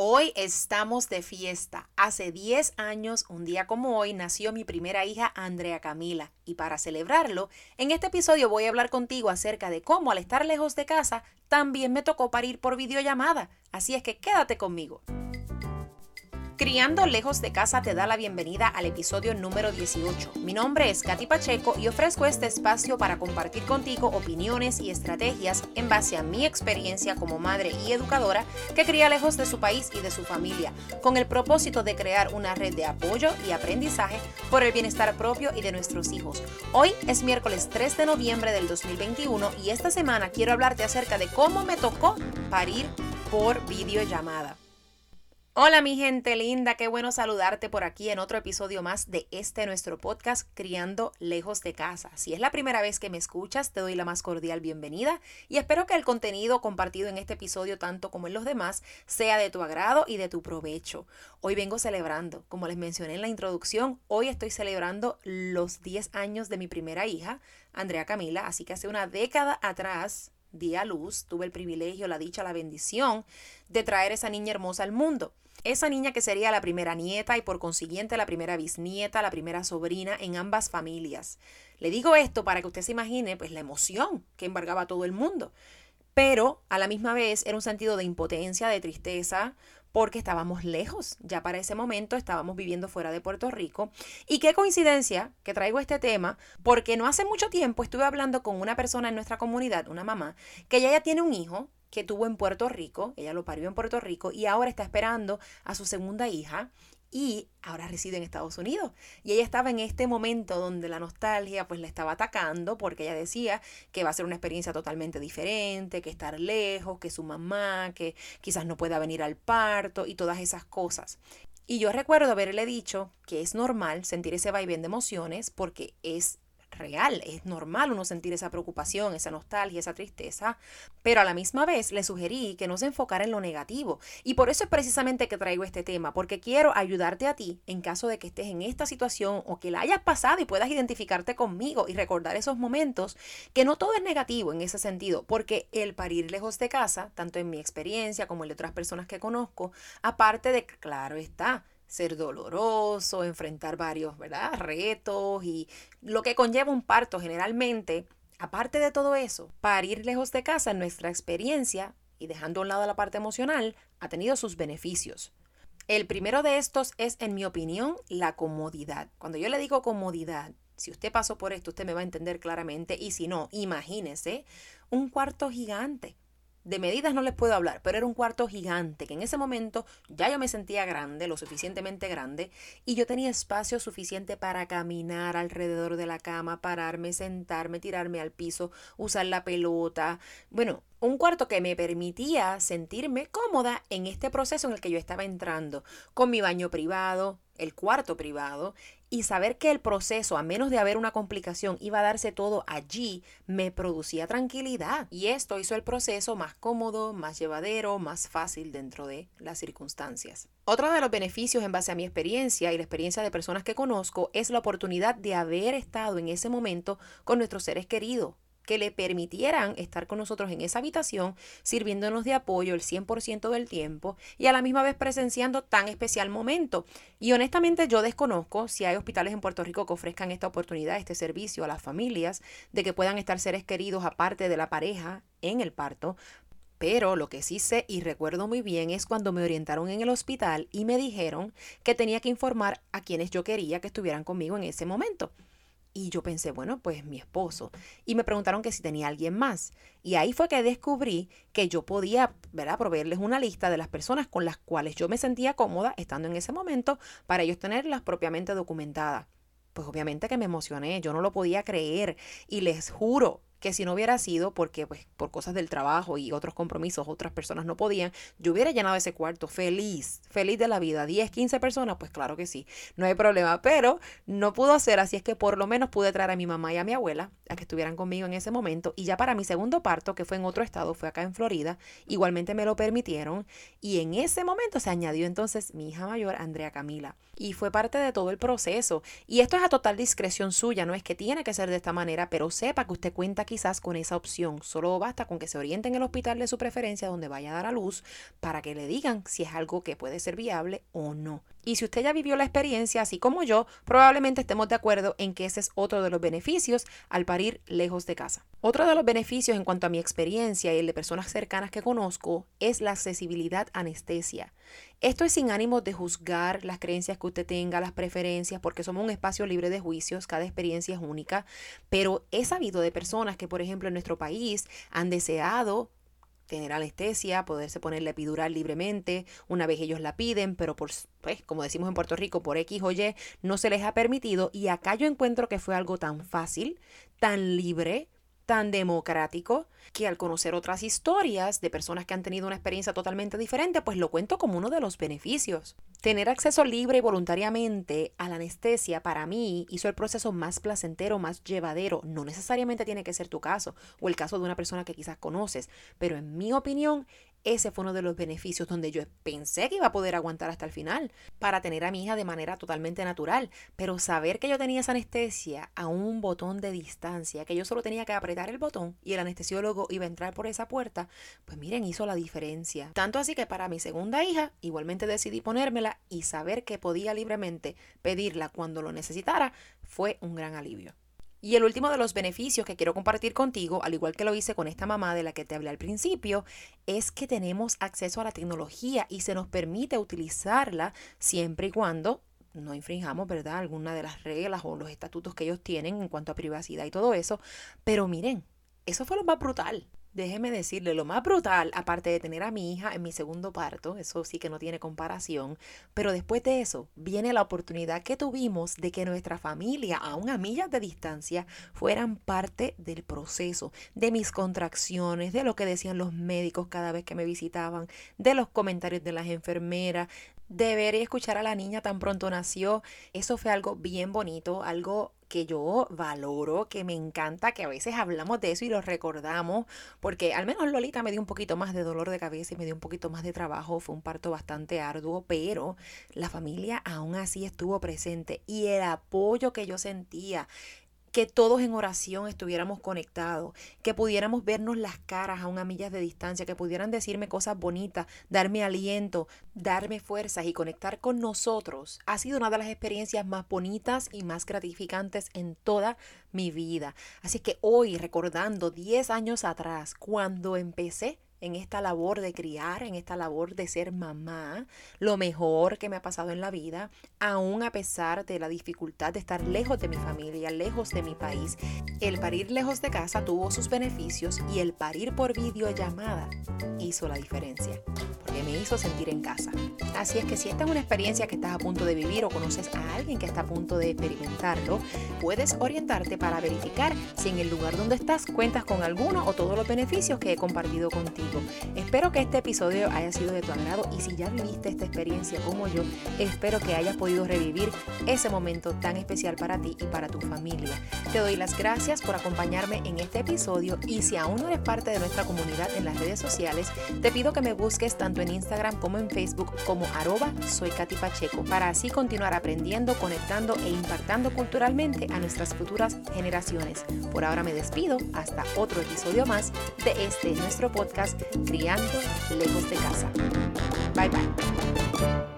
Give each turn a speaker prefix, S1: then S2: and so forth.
S1: Hoy estamos de fiesta. Hace 10 años, un día como hoy, nació mi primera hija, Andrea Camila. Y para celebrarlo, en este episodio voy a hablar contigo acerca de cómo al estar lejos de casa, también me tocó parir por videollamada. Así es que quédate conmigo. Criando lejos de casa te da la bienvenida al episodio número 18. Mi nombre es Katy Pacheco y ofrezco este espacio para compartir contigo opiniones y estrategias en base a mi experiencia como madre y educadora que cría lejos de su país y de su familia, con el propósito de crear una red de apoyo y aprendizaje por el bienestar propio y de nuestros hijos. Hoy es miércoles 3 de noviembre del 2021 y esta semana quiero hablarte acerca de cómo me tocó parir por videollamada. Hola mi gente linda, qué bueno saludarte por aquí en otro episodio más de este nuestro podcast Criando lejos de casa. Si es la primera vez que me escuchas, te doy la más cordial bienvenida y espero que el contenido compartido en este episodio, tanto como en los demás, sea de tu agrado y de tu provecho. Hoy vengo celebrando, como les mencioné en la introducción, hoy estoy celebrando los 10 años de mi primera hija, Andrea Camila, así que hace una década atrás di a luz, tuve el privilegio, la dicha, la bendición de traer esa niña hermosa al mundo. Esa niña que sería la primera nieta y por consiguiente la primera bisnieta, la primera sobrina en ambas familias. Le digo esto para que usted se imagine pues la emoción que embargaba a todo el mundo. Pero a la misma vez era un sentido de impotencia, de tristeza, porque estábamos lejos. Ya para ese momento estábamos viviendo fuera de Puerto Rico. Y qué coincidencia que traigo este tema, porque no hace mucho tiempo estuve hablando con una persona en nuestra comunidad, una mamá, que ella ya tiene un hijo que tuvo en Puerto Rico, ella lo parió en Puerto Rico y ahora está esperando a su segunda hija y ahora reside en Estados Unidos. Y ella estaba en este momento donde la nostalgia pues la estaba atacando porque ella decía que va a ser una experiencia totalmente diferente, que estar lejos, que su mamá, que quizás no pueda venir al parto y todas esas cosas. Y yo recuerdo haberle dicho que es normal sentir ese vaivén de emociones porque es real, es normal uno sentir esa preocupación, esa nostalgia, esa tristeza, pero a la misma vez le sugerí que no se enfocara en lo negativo. Y por eso es precisamente que traigo este tema, porque quiero ayudarte a ti en caso de que estés en esta situación o que la hayas pasado y puedas identificarte conmigo y recordar esos momentos, que no todo es negativo en ese sentido, porque el parir lejos de casa, tanto en mi experiencia como en de otras personas que conozco, aparte de, claro está, ser doloroso, enfrentar varios ¿verdad? retos y lo que conlleva un parto generalmente. Aparte de todo eso, parir lejos de casa, nuestra experiencia, y dejando a un lado la parte emocional, ha tenido sus beneficios. El primero de estos es, en mi opinión, la comodidad. Cuando yo le digo comodidad, si usted pasó por esto, usted me va a entender claramente, y si no, imagínese un cuarto gigante de medidas no les puedo hablar, pero era un cuarto gigante, que en ese momento ya yo me sentía grande, lo suficientemente grande, y yo tenía espacio suficiente para caminar alrededor de la cama, pararme, sentarme, tirarme al piso, usar la pelota. Bueno, un cuarto que me permitía sentirme cómoda en este proceso en el que yo estaba entrando, con mi baño privado, el cuarto privado, y saber que el proceso, a menos de haber una complicación, iba a darse todo allí, me producía tranquilidad. Y esto hizo el proceso más cómodo, más llevadero, más fácil dentro de las circunstancias. Otro de los beneficios en base a mi experiencia y la experiencia de personas que conozco es la oportunidad de haber estado en ese momento con nuestros seres queridos que le permitieran estar con nosotros en esa habitación, sirviéndonos de apoyo el 100% del tiempo y a la misma vez presenciando tan especial momento. Y honestamente yo desconozco si hay hospitales en Puerto Rico que ofrezcan esta oportunidad, este servicio a las familias, de que puedan estar seres queridos aparte de la pareja en el parto, pero lo que sí sé y recuerdo muy bien es cuando me orientaron en el hospital y me dijeron que tenía que informar a quienes yo quería que estuvieran conmigo en ese momento. Y yo pensé, bueno, pues mi esposo. Y me preguntaron que si tenía alguien más. Y ahí fue que descubrí que yo podía, ¿verdad?, proveerles una lista de las personas con las cuales yo me sentía cómoda estando en ese momento para ellos tenerlas propiamente documentadas. Pues obviamente que me emocioné, yo no lo podía creer y les juro que si no hubiera sido porque pues por cosas del trabajo y otros compromisos otras personas no podían, yo hubiera llenado ese cuarto feliz, feliz de la vida, 10, 15 personas, pues claro que sí, no hay problema, pero no pudo ser, así es que por lo menos pude traer a mi mamá y a mi abuela a que estuvieran conmigo en ese momento. Y ya para mi segundo parto, que fue en otro estado, fue acá en Florida, igualmente me lo permitieron. Y en ese momento se añadió entonces mi hija mayor, Andrea Camila, y fue parte de todo el proceso. Y esto es a total discreción suya, no es que tiene que ser de esta manera, pero sepa que usted cuenta quizás con esa opción. Solo basta con que se oriente en el hospital de su preferencia donde vaya a dar a luz para que le digan si es algo que puede ser viable o no. Y si usted ya vivió la experiencia, así como yo, probablemente estemos de acuerdo en que ese es otro de los beneficios al parir lejos de casa. Otro de los beneficios en cuanto a mi experiencia y el de personas cercanas que conozco es la accesibilidad anestesia. Esto es sin ánimo de juzgar las creencias que usted tenga, las preferencias, porque somos un espacio libre de juicios, cada experiencia es única, pero he sabido de personas que, por ejemplo, en nuestro país han deseado tener anestesia, poderse poner la epidural libremente, una vez ellos la piden, pero por, pues, como decimos en Puerto Rico, por X o Y, no se les ha permitido. Y acá yo encuentro que fue algo tan fácil, tan libre, tan democrático que al conocer otras historias de personas que han tenido una experiencia totalmente diferente, pues lo cuento como uno de los beneficios. Tener acceso libre y voluntariamente a la anestesia para mí hizo el proceso más placentero, más llevadero. No necesariamente tiene que ser tu caso o el caso de una persona que quizás conoces, pero en mi opinión ese fue uno de los beneficios donde yo pensé que iba a poder aguantar hasta el final para tener a mi hija de manera totalmente natural. Pero saber que yo tenía esa anestesia a un botón de distancia, que yo solo tenía que apretar el botón y el anestesiólogo iba a entrar por esa puerta, pues miren, hizo la diferencia. Tanto así que para mi segunda hija igualmente decidí ponérmela y saber que podía libremente pedirla cuando lo necesitara fue un gran alivio. Y el último de los beneficios que quiero compartir contigo, al igual que lo hice con esta mamá de la que te hablé al principio, es que tenemos acceso a la tecnología y se nos permite utilizarla siempre y cuando no infringamos, ¿verdad?, alguna de las reglas o los estatutos que ellos tienen en cuanto a privacidad y todo eso. Pero miren, eso fue lo más brutal déjeme decirle, lo más brutal, aparte de tener a mi hija en mi segundo parto, eso sí que no tiene comparación, pero después de eso viene la oportunidad que tuvimos de que nuestra familia, a una millas de distancia, fueran parte del proceso, de mis contracciones, de lo que decían los médicos cada vez que me visitaban, de los comentarios de las enfermeras, de ver y escuchar a la niña tan pronto nació. Eso fue algo bien bonito, algo que yo valoro, que me encanta, que a veces hablamos de eso y lo recordamos, porque al menos Lolita me dio un poquito más de dolor de cabeza y me dio un poquito más de trabajo, fue un parto bastante arduo, pero la familia aún así estuvo presente y el apoyo que yo sentía, que todos en oración estuviéramos conectados, que pudiéramos vernos las caras a una millas de distancia, que pudieran decirme cosas bonitas, darme aliento, darme fuerzas y conectar con nosotros, ha sido una de las experiencias más bonitas y más gratificantes en toda mi vida. Así que hoy, recordando 10 años atrás, cuando empecé en esta labor de criar, en esta labor de ser mamá, lo mejor que me ha pasado en la vida, aún a pesar de la dificultad de estar lejos de mi familia, lejos de mi país. El parir lejos de casa tuvo sus beneficios y el parir por videollamada hizo la diferencia, porque me hizo sentir en casa. Así es que si esta es una experiencia que estás a punto de vivir o conoces a alguien que está a punto de experimentarlo, puedes orientarte para verificar si en el lugar donde estás cuentas con alguno o todos los beneficios que he compartido Espero que este episodio haya sido de tu agrado y si ya viviste esta experiencia como yo, espero que hayas podido revivir ese momento tan especial para ti y para tu familia. Te doy las gracias por acompañarme en este episodio y si aún no eres parte de nuestra comunidad en las redes sociales, te pido que me busques tanto en Instagram como en Facebook como arroba soy Katy Pacheco para así continuar aprendiendo, conectando e impactando culturalmente a nuestras futuras generaciones. Por ahora me despido, hasta otro episodio más de este nuestro podcast Criando lejos de casa. Bye bye.